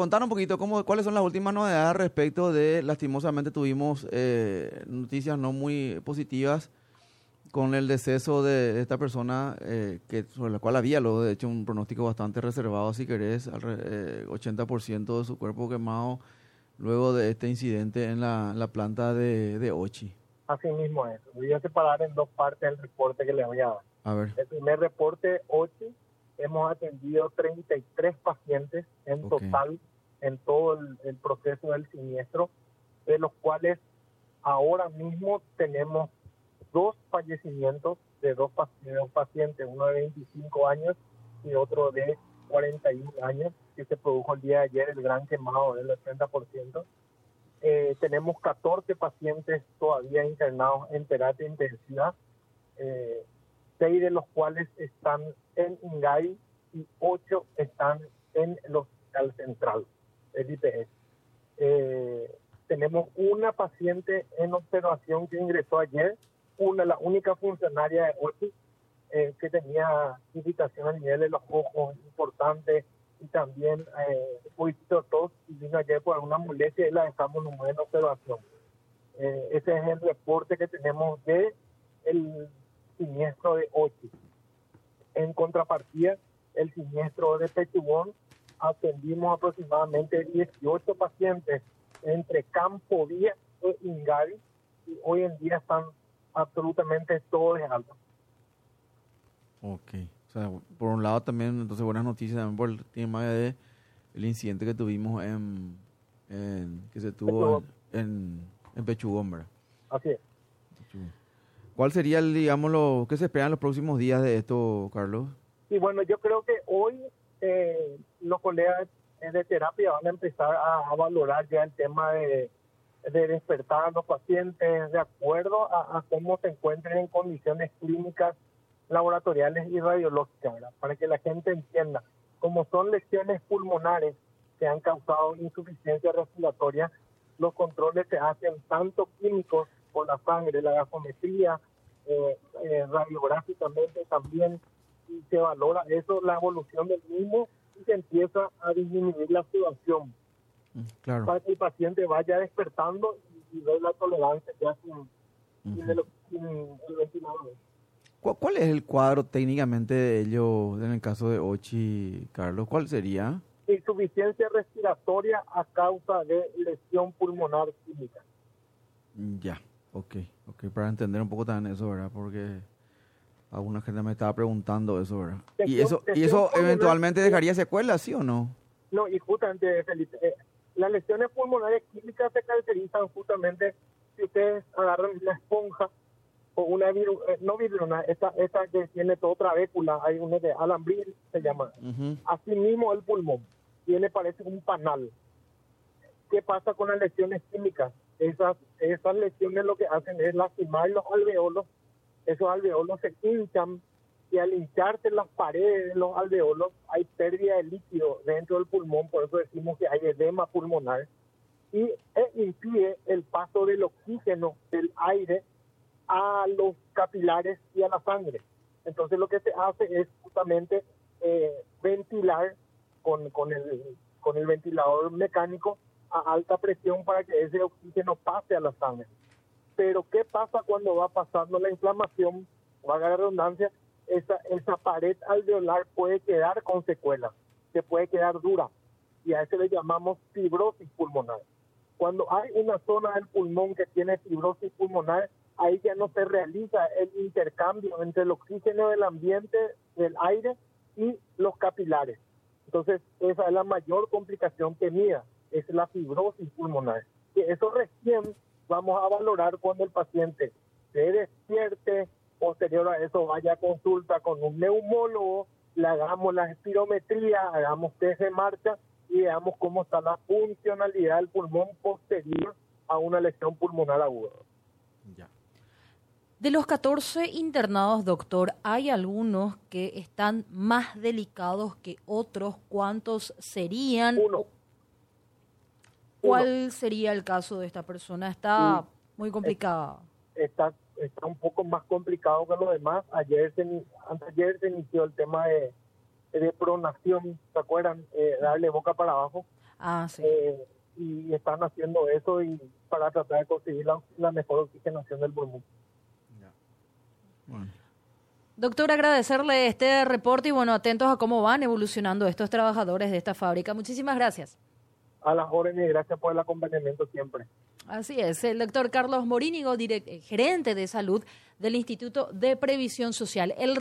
Contar un poquito cómo, cuáles son las últimas novedades respecto de, lastimosamente tuvimos eh, noticias no muy positivas con el deceso de esta persona eh, que sobre la cual había luego de hecho un pronóstico bastante reservado si querés, al, eh, 80% de su cuerpo quemado luego de este incidente en la, la planta de, de Ochi. Así mismo es. Voy a separar en dos partes el reporte que le voy a dar. A ver. El primer reporte, Ochi, hemos atendido 33 pacientes en Ok. total en todo el, el proceso del siniestro, de los cuales ahora mismo tenemos dos fallecimientos de dos, de dos pacientes, uno de 25 años y otro de 41 años, que se produjo el día de ayer, el gran quemado del 80%. Eh, tenemos 14 pacientes todavía internados en terapia intensiva, eh, seis de los cuales están en Ingay y ocho están en el Hospital Central, el IPS. Eh, tenemos una paciente en observación que ingresó ayer, una, la única funcionaria de OCHI eh, que tenía irritación a nivel de los ojos importante y también eh, un poquito tos y vino ayer por alguna molestia y la dejamos en observación. Eh, ese es el reporte que tenemos de el siniestro de Ochi. En contrapartida, el siniestro de Pechugón, atendimos aproximadamente 18 pacientes entre Campo Vía e Ingari y hoy en día están absolutamente todos de alta. Ok. O sea, por un lado también, entonces buenas noticias también por el tema de el incidente que tuvimos en, en- que se tuvo en, en, en Pechugón, ¿verdad? Así es. Pechugón. ¿Cuál sería, el, digamos, lo que se espera en los próximos días de esto, Carlos? Y bueno, yo creo que hoy eh, los colegas de terapia van a empezar a, valorar ya el tema de, de despertar a los pacientes de acuerdo a, a cómo se encuentren en condiciones clínicas, laboratoriales y radiológicas, para que la gente entienda. Como son lesiones pulmonares que han causado insuficiencia respiratoria, los controles se hacen tanto químicos por la sangre, la gasometría, eh, eh, radiográficamente también y se valora eso, la evolución del mismo se empieza a disminuir la sudoración Mm, Claro. para que el paciente vaya despertando y, y dé la tolerancia ya sin, sin Ujú. el, sin el ventilador. ¿Cu- ¿Cuál es el cuadro técnicamente de ello en el caso de Ochi, Carlos? ¿Cuál sería? Insuficiencia respiratoria a causa de lesión pulmonar química. Mm, Ya, ok, ok, para entender un poco también eso, ¿verdad? Porque alguna gente me estaba preguntando eso, ¿verdad? ¿Y eso, y eso eventualmente dejaría secuelas, sí o no? No, y justamente, Felipe, eh, las lesiones pulmonares químicas se caracterizan justamente si ustedes agarran la esponja o una viru, eh, no virulina, esta, esta que tiene toda trabécula, hay una de alambril, se llama. Ujú. Asimismo el pulmón, tiene parece un panal. ¿Qué pasa con las lesiones químicas? Esas, esas lesiones lo que hacen es lastimar los alveolos, esos alveolos se hinchan y al hincharse las paredes de los alveolos hay pérdida de líquido dentro del pulmón, por eso decimos que hay edema pulmonar y e impide el paso del oxígeno del aire a los capilares y a la sangre. Entonces lo que se hace es justamente eh, ventilar con, con, el, con el ventilador mecánico a alta presión para que ese oxígeno pase a la sangre. Pero ¿qué pasa cuando va pasando la inflamación? Valga la redundancia, esa, esa pared alveolar puede quedar con secuelas, se puede quedar dura y a eso le llamamos fibrosis pulmonar. Cuando hay una zona del pulmón que tiene fibrosis pulmonar, ahí ya no se realiza el intercambio entre el oxígeno del ambiente, del aire y los capilares. Entonces, esa es la mayor complicación tenida, es la fibrosis pulmonar. Que eso recién vamos a valorar cuando el paciente se despierte, posterior a eso vaya a consulta con un neumólogo, le hagamos la espirometría, hagamos test de marcha y veamos cómo está la funcionalidad del pulmón posterior a una lesión pulmonar aguda. Ya. De los 14 internados, doctor, ¿hay algunos que están más delicados que otros? ¿Cuántos serían? Uno. ¿Cuál sería el caso de esta persona? Está muy complicada. está, está un poco más complicado que lo demás. Ayer se, anteayer se inició el tema de, de pronación, ¿se acuerdan? Eh, darle boca para abajo. Ah, sí. Eh, y están haciendo eso y para tratar de conseguir la, la mejor oxigenación del pulmón. Bueno. Doctor, agradecerle este reporte y bueno, atentos a cómo van evolucionando estos trabajadores de esta fábrica. Muchísimas gracias. A las órdenes y gracias por el acompañamiento siempre. Así es, el doctor Carlos Morínigo, gerente de salud del Instituto de Previsión Social. El